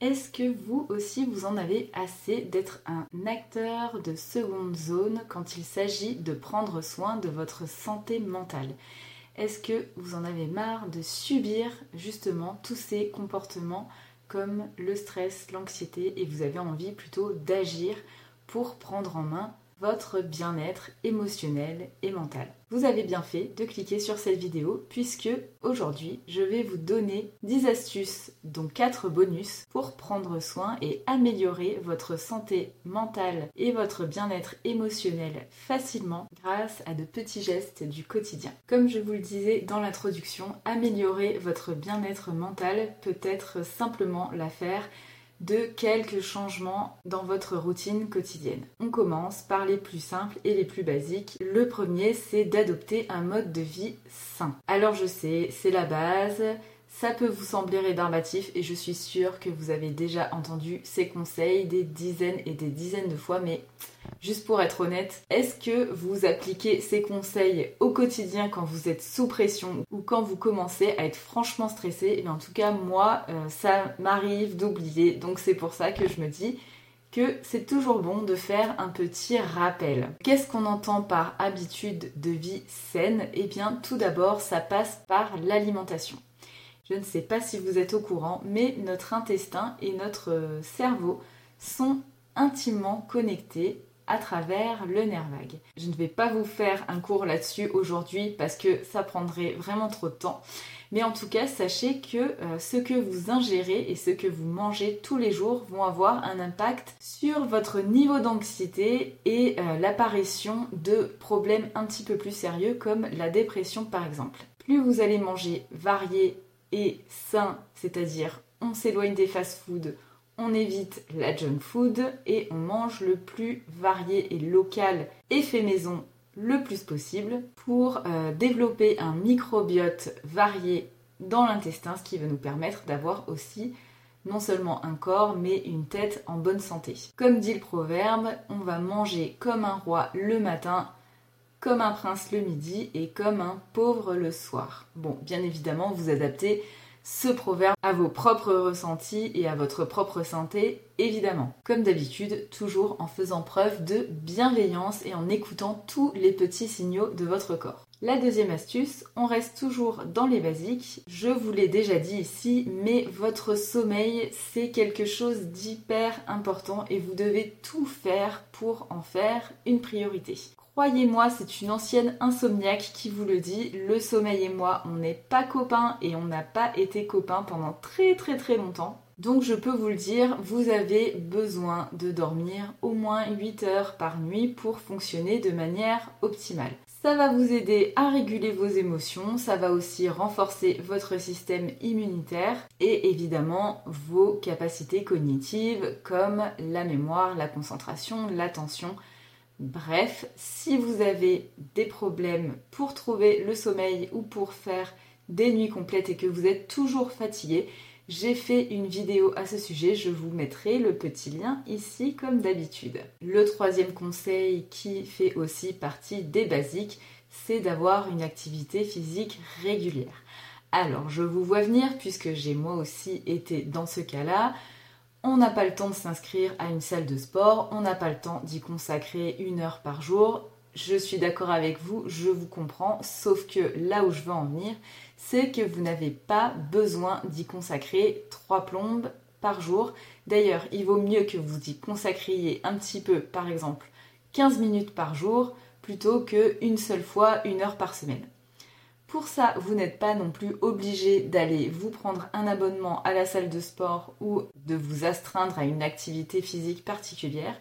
Est-ce que vous aussi vous en avez assez d'être un acteur de seconde zone quand il s'agit de prendre soin de votre santé mentale? Est-ce que vous en avez marre de subir justement tous ces comportements comme le stress, l'anxiété et vous avez envie plutôt d'agir pour prendre en main votre bien-être émotionnel et mental. Vous avez bien fait de cliquer sur cette vidéo puisque aujourd'hui je vais vous donner 10 astuces dont 4 bonus pour prendre soin et améliorer votre santé mentale et votre bien-être émotionnel facilement grâce à de petits gestes du quotidien. Comme je vous le disais dans l'introduction, améliorer votre bien-être mental peut être simplement l'affaire de quelques changements dans votre routine quotidienne. On commence par les plus simples et les plus basiques. Le premier, c'est d'adopter un mode de vie sain. Alors je sais, c'est la base, ça peut vous sembler rébarbatif et je suis sûre que vous avez déjà entendu ces conseils des dizaines et des dizaines de fois, mais juste pour être honnête, est-ce que vous appliquez ces conseils au quotidien quand vous êtes sous pression ou quand vous commencez à être franchement stressé? Et eh en tout cas, moi, euh, ça m'arrive d'oublier, donc c'est pour ça que je me dis que c'est toujours bon de faire un petit rappel. Qu'est-ce qu'on entend par habitude de vie saine? Eh bien tout d'abord, ça passe par l'alimentation. Je ne sais pas si vous êtes au courant, mais notre intestin et notre euh, cerveau sont intimement connectés à travers le nerf vague. Je ne vais pas vous faire un cours là-dessus aujourd'hui parce que ça prendrait vraiment trop de temps. Mais en tout cas, sachez que euh, ce que vous ingérez et ce que vous mangez tous les jours vont avoir un impact sur votre niveau d'anxiété et euh, l'apparition de problèmes un petit peu plus sérieux comme la dépression par exemple. Plus vous allez manger varié et sain, c'est-à-dire on s'éloigne des fast-foods, on évite la junk food et on mange le plus varié et local et fait maison le plus possible pour euh, développer un microbiote varié dans l'intestin, ce qui va nous permettre d'avoir aussi non seulement un corps, mais une tête en bonne santé. Comme dit le proverbe, on va manger comme un roi le matin comme un prince le midi et comme un pauvre le soir. Bon, bien évidemment, vous adaptez ce proverbe à vos propres ressentis et à votre propre santé, évidemment. Comme d'habitude, toujours en faisant preuve de bienveillance et en écoutant tous les petits signaux de votre corps. La deuxième astuce, on reste toujours dans les basiques. Je vous l'ai déjà dit ici, mais votre sommeil, c'est quelque chose d'hyper important et vous devez tout faire pour en faire une priorité. Croyez-moi, c'est une ancienne insomniaque qui vous le dit. Le sommeil et moi, on n'est pas copains et on n'a pas été copains pendant très très très longtemps. Donc je peux vous le dire, vous avez besoin de dormir au moins 8 heures par nuit pour fonctionner de manière optimale. Ça va vous aider à réguler vos émotions, ça va aussi renforcer votre système immunitaire et évidemment vos capacités cognitives comme la mémoire, la concentration, l'attention, Bref, si vous avez des problèmes pour trouver le sommeil ou pour faire des nuits complètes et que vous êtes toujours fatigué, j'ai fait une vidéo à ce sujet, je vous mettrai le petit lien ici comme d'habitude. Le troisième conseil qui fait aussi partie des basiques, c'est d'avoir une activité physique régulière. Alors, je vous vois venir puisque j'ai moi aussi été dans ce cas-là on n'a pas le temps de s'inscrire à une salle de sport, on n'a pas le temps d'y consacrer une heure par jour. Je suis d'accord avec vous, je vous comprends, sauf que là où je veux en venir, c'est que vous n'avez pas besoin d'y consacrer trois plombes par jour. D'ailleurs, il vaut mieux que vous y consacriez un petit peu, par exemple 15 minutes par jour, plutôt qu'une seule fois une heure par semaine. Pour ça, vous n'êtes pas non plus obligé d'aller vous prendre un abonnement à la salle de sport ou de vous astreindre à une activité physique particulière.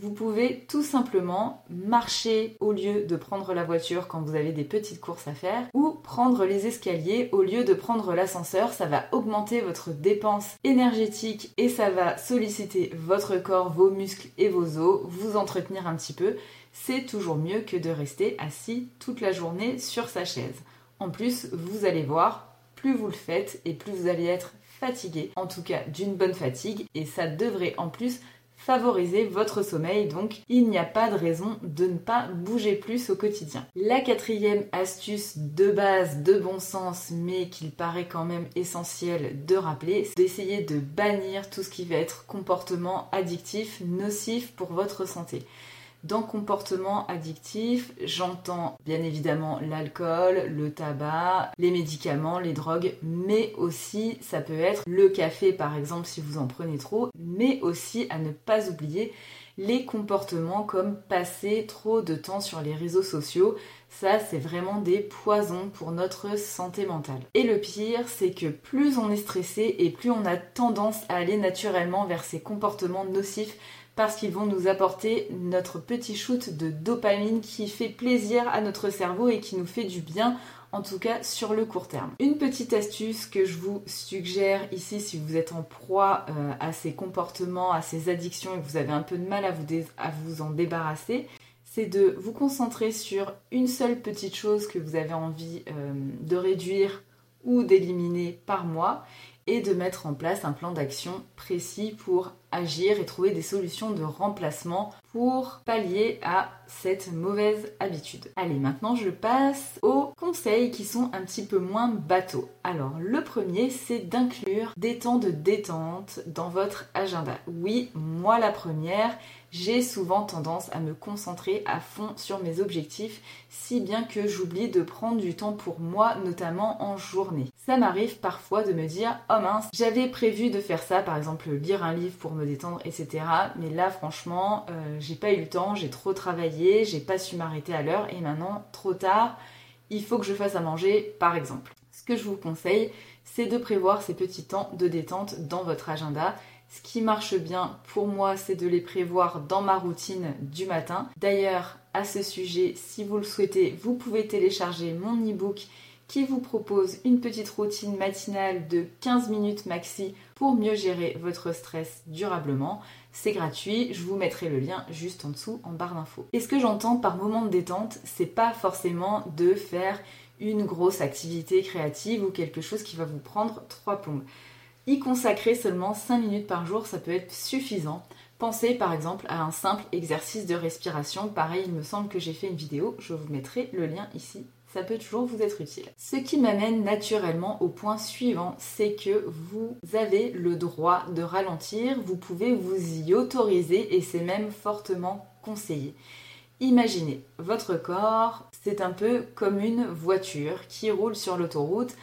Vous pouvez tout simplement marcher au lieu de prendre la voiture quand vous avez des petites courses à faire ou prendre les escaliers au lieu de prendre l'ascenseur. Ça va augmenter votre dépense énergétique et ça va solliciter votre corps, vos muscles et vos os, vous entretenir un petit peu. C'est toujours mieux que de rester assis toute la journée sur sa chaise. En plus, vous allez voir, plus vous le faites et plus vous allez être fatigué, en tout cas d'une bonne fatigue, et ça devrait en plus favoriser votre sommeil, donc il n'y a pas de raison de ne pas bouger plus au quotidien. La quatrième astuce de base, de bon sens, mais qu'il paraît quand même essentiel de rappeler, c'est d'essayer de bannir tout ce qui va être comportement addictif, nocif pour votre santé. Dans comportement addictif, j'entends bien évidemment l'alcool, le tabac, les médicaments, les drogues, mais aussi ça peut être le café par exemple si vous en prenez trop, mais aussi à ne pas oublier les comportements comme passer trop de temps sur les réseaux sociaux. Ça, c'est vraiment des poisons pour notre santé mentale. Et le pire, c'est que plus on est stressé et plus on a tendance à aller naturellement vers ces comportements nocifs parce qu'ils vont nous apporter notre petit shoot de dopamine qui fait plaisir à notre cerveau et qui nous fait du bien en tout cas sur le court terme. Une petite astuce que je vous suggère ici si vous êtes en proie euh, à ces comportements, à ces addictions et que vous avez un peu de mal à vous, en débarrasser, c'est de vous concentrer sur une seule petite chose que vous avez envie euh, de réduire ou d'éliminer par mois et de mettre en place un plan d'action précis pour agir et trouver des solutions de remplacement pour pallier à cette mauvaise habitude. Allez, maintenant je passe aux conseils qui sont un petit peu moins bateaux. Alors, le premier, c'est d'inclure des temps de détente dans votre agenda. Oui, moi la première, j'ai souvent tendance à me concentrer à fond sur mes objectifs, si bien que j'oublie de prendre du temps pour moi, notamment en journée. Ça m'arrive parfois de me dire, oh mince, j'avais prévu de faire ça, par exemple lire un livre pour me détendre, etc. Mais là, franchement, euh, j'ai pas eu le temps, j'ai trop travaillé, j'ai pas su m'arrêter à l'heure, et maintenant, trop tard, il faut que je fasse à manger, par exemple. Ce que je vous conseille, c'est de prévoir ces petits temps de détente dans votre agenda ce qui marche bien pour moi, c'est de les prévoir dans ma routine du matin. D'ailleurs, à ce sujet, si vous le souhaitez, vous pouvez télécharger mon e-book qui vous propose une petite routine matinale de 15 minutes maxi pour mieux gérer votre stress durablement. C'est gratuit, je vous mettrai le lien juste en dessous en barre d'infos. Et ce que j'entends par moment de détente, c'est pas forcément de faire une grosse activité créative ou quelque chose qui va vous prendre trois plombes. Y consacrer seulement 5 minutes par jour, ça peut être suffisant. Pensez par exemple à un simple exercice de respiration. Pareil, il me semble que j'ai fait une vidéo, je vous mettrai le lien ici. Ça peut toujours vous être utile. Ce qui m'amène naturellement au point suivant, c'est que vous avez le droit de ralentir, vous pouvez vous y autoriser et c'est même fortement conseillé. Imaginez, votre corps, c'est un peu comme une voiture qui roule sur l'autoroute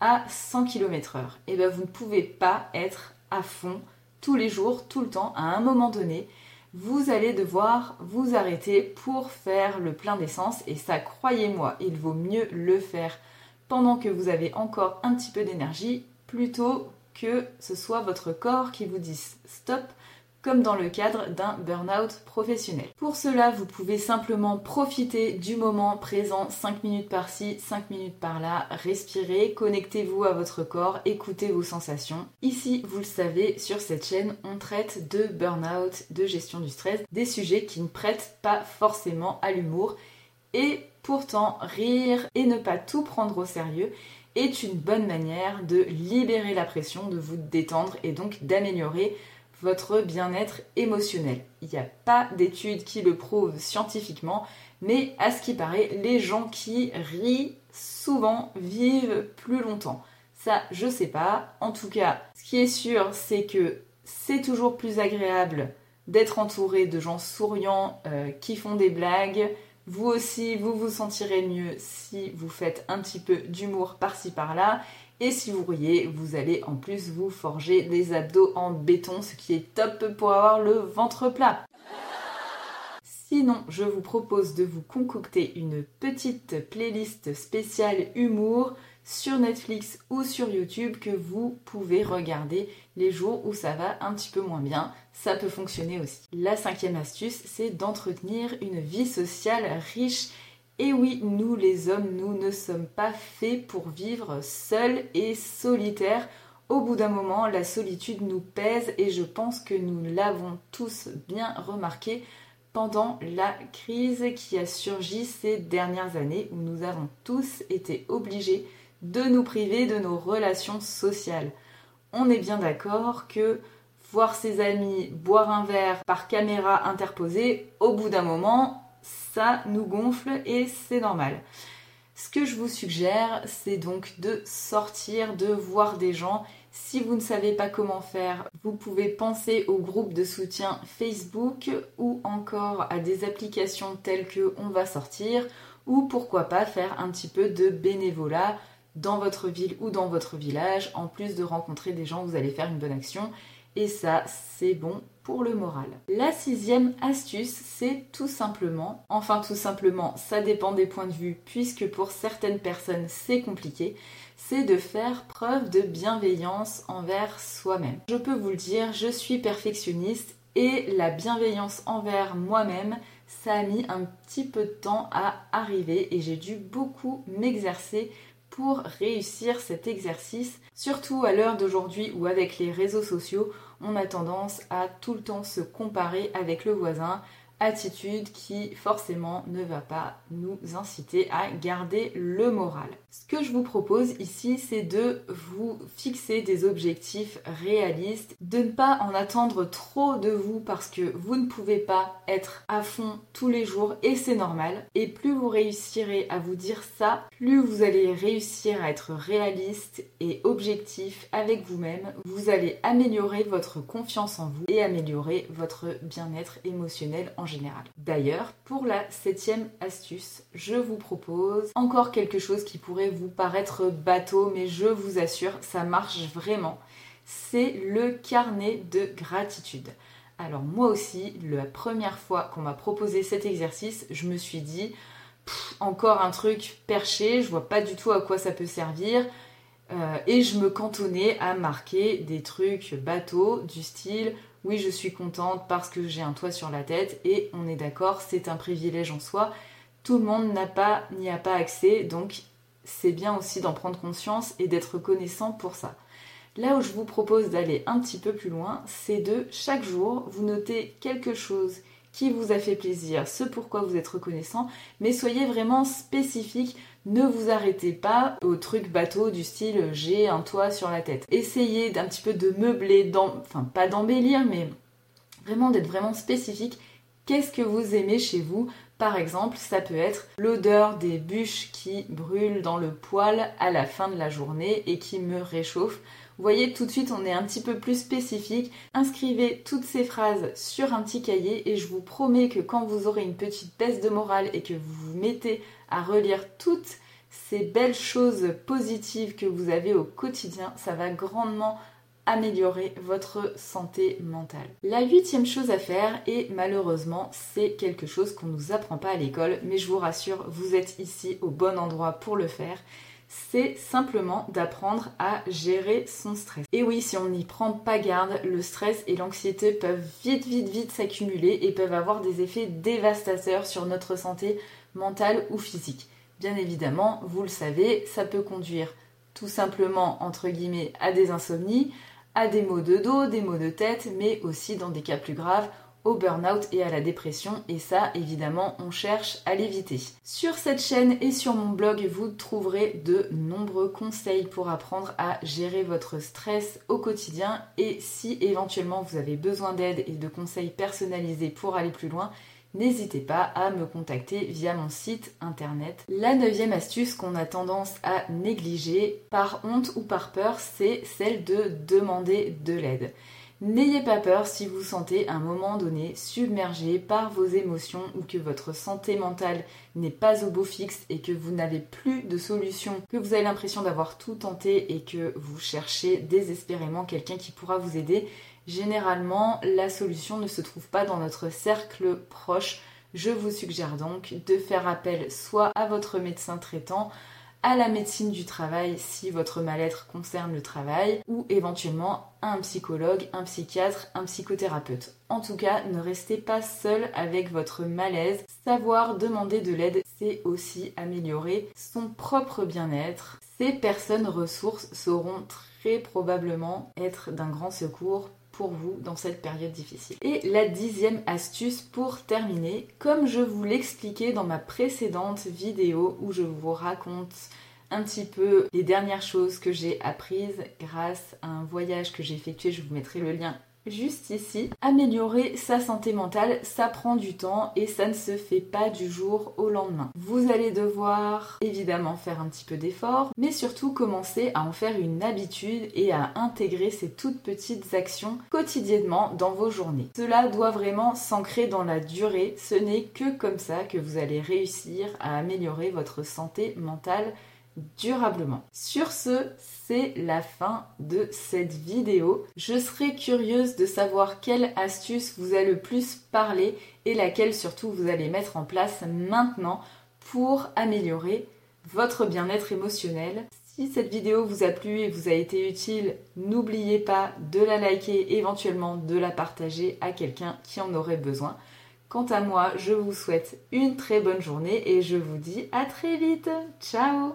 à 100 km/h. Et bien vous ne pouvez pas être à fond tous les jours, tout le temps, à un moment donné. Vous allez devoir vous arrêter pour faire le plein d'essence et ça, croyez-moi, il vaut mieux le faire pendant que vous avez encore un petit peu d'énergie plutôt que ce soit votre corps qui vous dise stop, comme dans le cadre d'un burn-out professionnel. Pour cela, vous pouvez simplement profiter du moment présent 5 minutes par-ci, 5 minutes par-là, respirer, connectez-vous à votre corps, écoutez vos sensations. Ici, vous le savez, sur cette chaîne, on traite de burn-out, de gestion du stress, des sujets qui ne prêtent pas forcément à l'humour et pourtant rire et ne pas tout prendre au sérieux est une bonne manière de libérer la pression, de vous détendre et donc d'améliorer votre bien-être émotionnel. Il n'y a pas d'études qui le prouvent scientifiquement, mais à ce qui paraît, les gens qui rient souvent vivent plus longtemps. Ça, je sais pas. En tout cas, ce qui est sûr, c'est que c'est toujours plus agréable d'être entouré de gens souriants euh, qui font des blagues. Vous aussi, vous vous sentirez mieux si vous faites un petit peu d'humour par-ci par-là. Et si vous riez, vous allez en plus vous forger des abdos en béton, ce qui est top pour avoir le ventre plat. Sinon, je vous propose de vous concocter une petite playlist spéciale humour sur Netflix ou sur YouTube que vous pouvez regarder les jours où ça va un petit peu moins bien. Ça peut fonctionner aussi. La cinquième astuce, c'est d'entretenir une vie sociale riche et oui, nous les hommes, nous ne sommes pas faits pour vivre seuls et solitaires. Au bout d'un moment, la solitude nous pèse et je pense que nous l'avons tous bien remarqué pendant la crise qui a surgi ces dernières années où nous avons tous été obligés de nous priver de nos relations sociales. On est bien d'accord que voir ses amis boire un verre par caméra interposée, au bout d'un moment, ça nous gonfle et c'est normal. Ce que je vous suggère, c'est donc de sortir, de voir des gens. Si vous ne savez pas comment faire, vous pouvez penser au groupe de soutien Facebook ou encore à des applications telles que On va sortir ou pourquoi pas faire un petit peu de bénévolat dans votre ville ou dans votre village, en plus de rencontrer des gens, vous allez faire une bonne action. Et ça, c'est bon le moral. La sixième astuce, c'est tout simplement, enfin tout simplement, ça dépend des points de vue, puisque pour certaines personnes c'est compliqué, c'est de faire preuve de bienveillance envers soi-même. Je peux vous le dire, je suis perfectionniste et la bienveillance envers moi-même, ça a mis un petit peu de temps à arriver et j'ai dû beaucoup m'exercer pour réussir cet exercice, surtout à l'heure d'aujourd'hui où avec les réseaux sociaux, on a tendance à tout le temps se comparer avec le voisin, attitude qui forcément ne va pas nous inciter à garder le moral. Ce que je vous propose ici, c'est de vous fixer des objectifs réalistes, de ne pas en attendre trop de vous parce que vous ne pouvez pas être à fond tous les jours et c'est normal. Et plus vous réussirez à vous dire ça, plus vous allez réussir à être réaliste et objectif avec vous-même. Vous allez améliorer votre confiance en vous et améliorer votre bien-être émotionnel en D'ailleurs, pour la septième astuce, je vous propose encore quelque chose qui pourrait vous paraître bateau, mais je vous assure, ça marche vraiment. C'est le carnet de gratitude. Alors moi aussi, la première fois qu'on m'a proposé cet exercice, je me suis dit, encore un truc perché, je vois pas du tout à quoi ça peut servir. Euh, et je me cantonnais à marquer des trucs bateaux du style oui, je suis contente parce que j'ai un toit sur la tête et on est d'accord, c'est un privilège en soi. Tout le monde n'a pas n'y a pas accès, donc c'est bien aussi d'en prendre conscience et d'être reconnaissant pour ça. Là où je vous propose d'aller un petit peu plus loin, c'est de chaque jour vous notez quelque chose qui vous a fait plaisir, ce pourquoi vous êtes reconnaissant, mais soyez vraiment spécifique ne vous arrêtez pas au truc bateau du style j'ai un toit sur la tête. Essayez d'un petit peu de meubler, enfin pas d'embellir, mais vraiment d'être vraiment spécifique. Qu'est-ce que vous aimez chez vous? Par exemple, ça peut être l'odeur des bûches qui brûlent dans le poêle à la fin de la journée et qui me réchauffent. Vous voyez, tout de suite, on est un petit peu plus spécifique. Inscrivez toutes ces phrases sur un petit cahier et je vous promets que quand vous aurez une petite baisse de morale et que vous vous mettez à relire toutes ces belles choses positives que vous avez au quotidien, ça va grandement améliorer votre santé mentale. La huitième chose à faire, et malheureusement c'est quelque chose qu'on ne nous apprend pas à l'école, mais je vous rassure, vous êtes ici au bon endroit pour le faire, c'est simplement d'apprendre à gérer son stress. Et oui, si on n'y prend pas garde, le stress et l'anxiété peuvent vite, vite, vite s'accumuler et peuvent avoir des effets dévastateurs sur notre santé mentale ou physique. Bien évidemment, vous le savez, ça peut conduire tout simplement, entre guillemets, à des insomnies, à des maux de dos, des maux de tête, mais aussi dans des cas plus graves, au burn-out et à la dépression et ça évidemment on cherche à l'éviter. Sur cette chaîne et sur mon blog vous trouverez de nombreux conseils pour apprendre à gérer votre stress au quotidien et si éventuellement vous avez besoin d'aide et de conseils personnalisés pour aller plus loin, n'hésitez pas à me contacter via mon site internet. La neuvième astuce qu'on a tendance à négliger par honte ou par peur, c'est celle de demander de l'aide. N'ayez pas peur si vous sentez à un moment donné submergé par vos émotions ou que votre santé mentale n'est pas au beau fixe et que vous n'avez plus de solution, que vous avez l'impression d'avoir tout tenté et que vous cherchez désespérément quelqu'un qui pourra vous aider. Généralement, la solution ne se trouve pas dans notre cercle proche. Je vous suggère donc de faire appel soit à votre médecin traitant, à la médecine du travail si votre mal-être concerne le travail ou éventuellement à un psychologue, un psychiatre, un psychothérapeute. En tout cas, ne restez pas seul avec votre malaise. Savoir demander de l'aide, c'est aussi améliorer son propre bien-être. Ces personnes ressources sauront très probablement être d'un grand secours pour vous dans cette période difficile. Et la dixième astuce pour terminer, comme je vous l'expliquais dans ma précédente vidéo où je vous raconte un petit peu les dernières choses que j'ai apprises grâce à un voyage que j'ai effectué, je vous mettrai le lien juste ici. Améliorer sa santé mentale, ça prend du temps et ça ne se fait pas du jour au lendemain. Vous allez devoir évidemment faire un petit peu d'effort, mais surtout commencer à en faire une habitude et à intégrer ces toutes petites actions quotidiennement dans vos journées. Cela doit vraiment s'ancrer dans la durée, ce n'est que comme ça que vous allez réussir à améliorer votre santé mentale durablement. Sur ce, c'est la fin de cette vidéo. Je serais curieuse de savoir quelle astuce vous a le plus parlé et laquelle surtout vous allez mettre en place maintenant pour améliorer votre bien-être émotionnel. Si cette vidéo vous a plu et vous a été utile, n'oubliez pas de la liker, éventuellement de la partager à quelqu'un qui en aurait besoin. Quant à moi, je vous souhaite une très bonne journée et je vous dis à très vite. Ciao